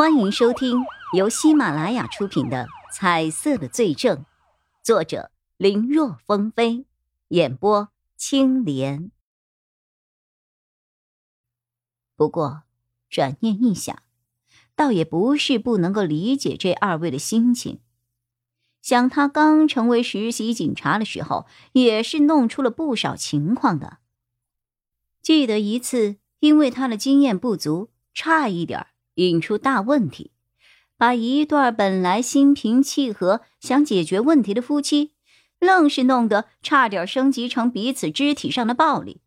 欢迎收听由喜马拉雅出品的《彩色的罪证》，作者林若风飞，演播青莲。不过转念一想，倒也不是不能够理解这二位的心情。想他刚成为实习警察的时候，也是弄出了不少情况的。记得一次，因为他的经验不足，差一点引出大问题，把一对本来心平气和想解决问题的夫妻，愣是弄得差点升级成彼此肢体上的暴力。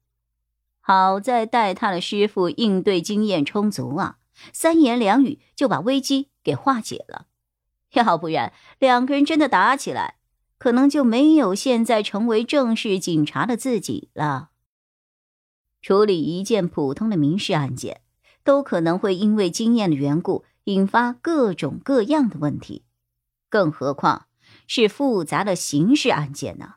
好在带他的师傅应对经验充足啊，三言两语就把危机给化解了。要不然，两个人真的打起来，可能就没有现在成为正式警察的自己了。处理一件普通的民事案件，都可能会因为经验的缘故引发各种各样的问题，更何况是复杂的刑事案件呢？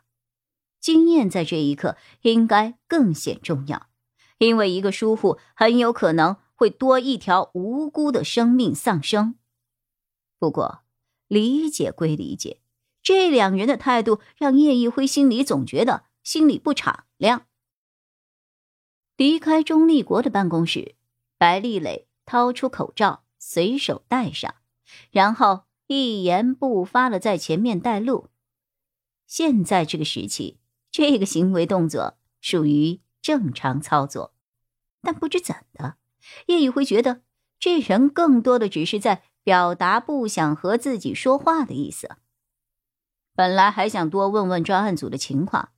经验在这一刻应该更显重要，因为一个疏忽很有可能会多一条无辜的生命丧生。不过，理解归理解，这两人的态度让叶一辉心里总觉得心里不敞亮。离开钟立国的办公室，白丽蕾掏出口罩，随手戴上，然后一言不发的在前面带路。现在这个时期，这个行为动作属于正常操作，但不知怎的，叶宇辉觉得这人更多的只是在表达不想和自己说话的意思。本来还想多问问专案组的情况，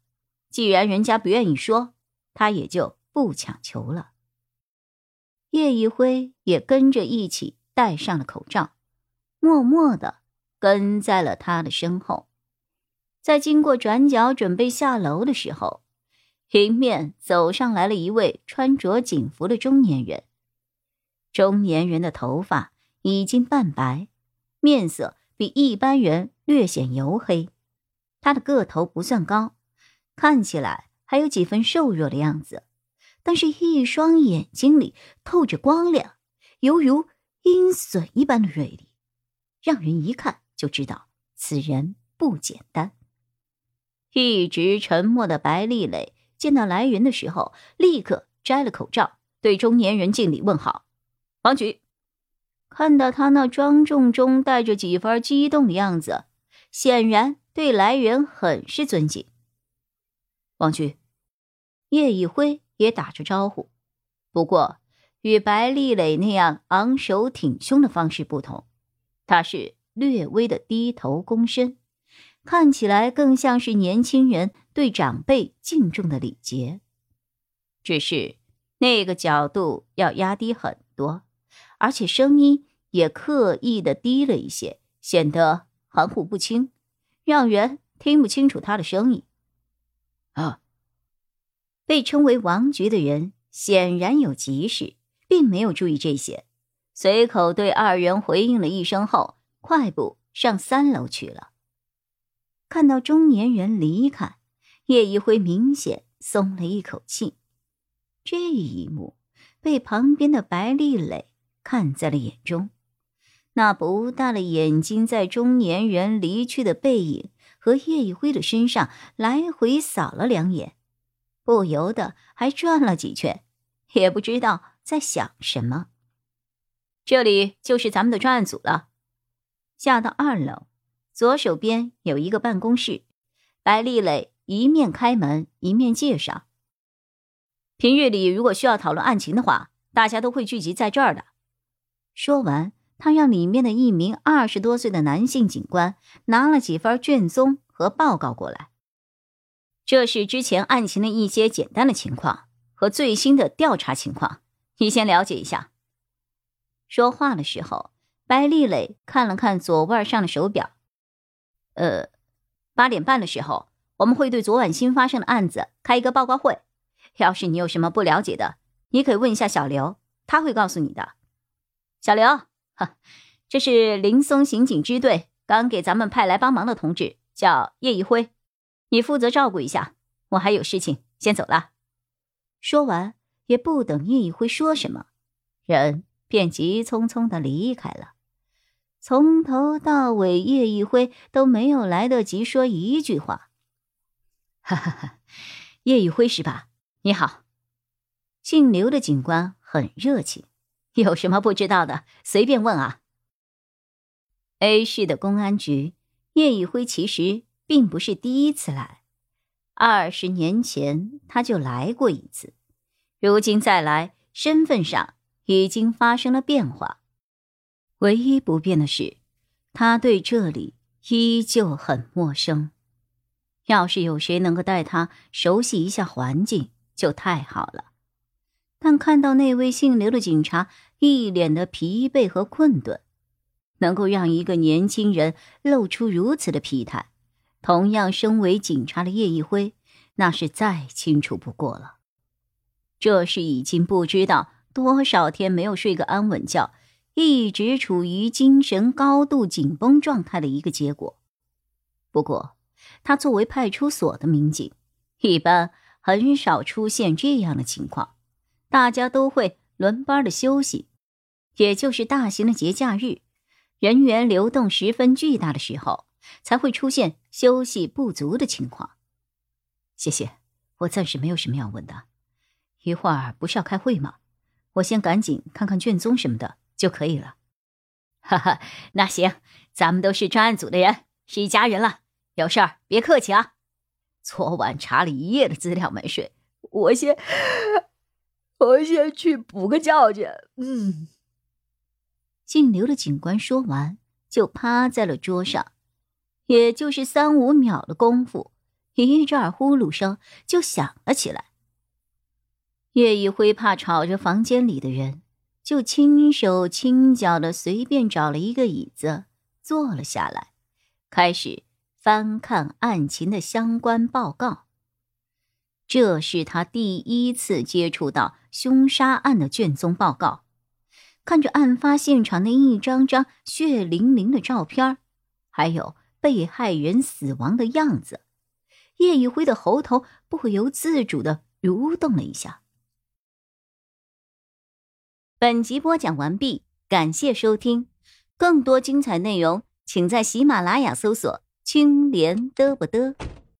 既然人家不愿意说，他也就。不强求了。叶一辉也跟着一起戴上了口罩，默默的跟在了他的身后。在经过转角准备下楼的时候，迎面走上来了一位穿着警服的中年人。中年人的头发已经半白，面色比一般人略显黝黑。他的个头不算高，看起来还有几分瘦弱的样子。但是，一双眼睛里透着光亮，犹如鹰隼一般的锐利，让人一看就知道此人不简单。一直沉默的白丽蕾见到来人的时候，立刻摘了口罩，对中年人敬礼问好。王局看到他那庄重中带着几分激动的样子，显然对来人很是尊敬。王局，叶一辉。也打着招呼，不过与白丽蕾那样昂首挺胸的方式不同，他是略微的低头躬身，看起来更像是年轻人对长辈敬重的礼节。只是那个角度要压低很多，而且声音也刻意的低了一些，显得含糊不清，让人听不清楚他的声音。被称为王局的人显然有急事，并没有注意这些，随口对二人回应了一声后，快步上三楼去了。看到中年人离开，叶一辉明显松了一口气。这一幕被旁边的白丽蕾看在了眼中，那不大的眼睛在中年人离去的背影和叶一辉的身上来回扫了两眼。不由得还转了几圈，也不知道在想什么。这里就是咱们的专案组了。下到二楼，左手边有一个办公室。白丽蕾一面开门，一面介绍：“平日里如果需要讨论案情的话，大家都会聚集在这儿的。”说完，他让里面的一名二十多岁的男性警官拿了几份卷宗和报告过来。这是之前案情的一些简单的情况和最新的调查情况，你先了解一下。说话的时候，白丽蕾看了看左腕上的手表，呃，八点半的时候，我们会对昨晚新发生的案子开一个报告会。要是你有什么不了解的，你可以问一下小刘，他会告诉你的。小刘，哈，这是林松刑警支队刚给咱们派来帮忙的同志，叫叶一辉。你负责照顾一下，我还有事情，先走了。说完，也不等叶一辉说什么，人便急匆匆的离开了。从头到尾，叶一辉都没有来得及说一句话。哈哈哈，叶一辉是吧？你好，姓刘的警官很热情，有什么不知道的，随便问啊。A 市的公安局，叶一辉其实并不是第一次来，二十年前他就来过一次，如今再来，身份上已经发生了变化。唯一不变的是，他对这里依旧很陌生。要是有谁能够带他熟悉一下环境，就太好了。但看到那位姓刘的警察一脸的疲惫和困顿，能够让一个年轻人露出如此的疲态，同样身为警察的叶一辉，那是再清楚不过了。这是已经不知道多少天没有睡个安稳觉。一直处于精神高度紧绷状态的一个结果。不过，他作为派出所的民警，一般很少出现这样的情况。大家都会轮班的休息，也就是大型的节假日，人员流动十分巨大的时候，才会出现休息不足的情况。谢谢，我暂时没有什么要问的。一会儿不是要开会吗？我先赶紧看看卷宗什么的。就可以了，哈哈，那行，咱们都是专案组的人，是一家人了。有事儿别客气啊。昨晚查了一夜的资料没睡，我先，我先去补个觉去。嗯。姓刘的警官说完，就趴在了桌上，也就是三五秒的功夫，一阵呼噜声就响了起来。叶一辉怕吵着房间里的人。就轻手轻脚的随便找了一个椅子坐了下来，开始翻看案情的相关报告。这是他第一次接触到凶杀案的卷宗报告，看着案发现场那一张张血淋淋的照片，还有被害人死亡的样子，叶一辉的喉头不由自主的蠕动了一下。本集播讲完毕，感谢收听，更多精彩内容，请在喜马拉雅搜索“青莲嘚不嘚”。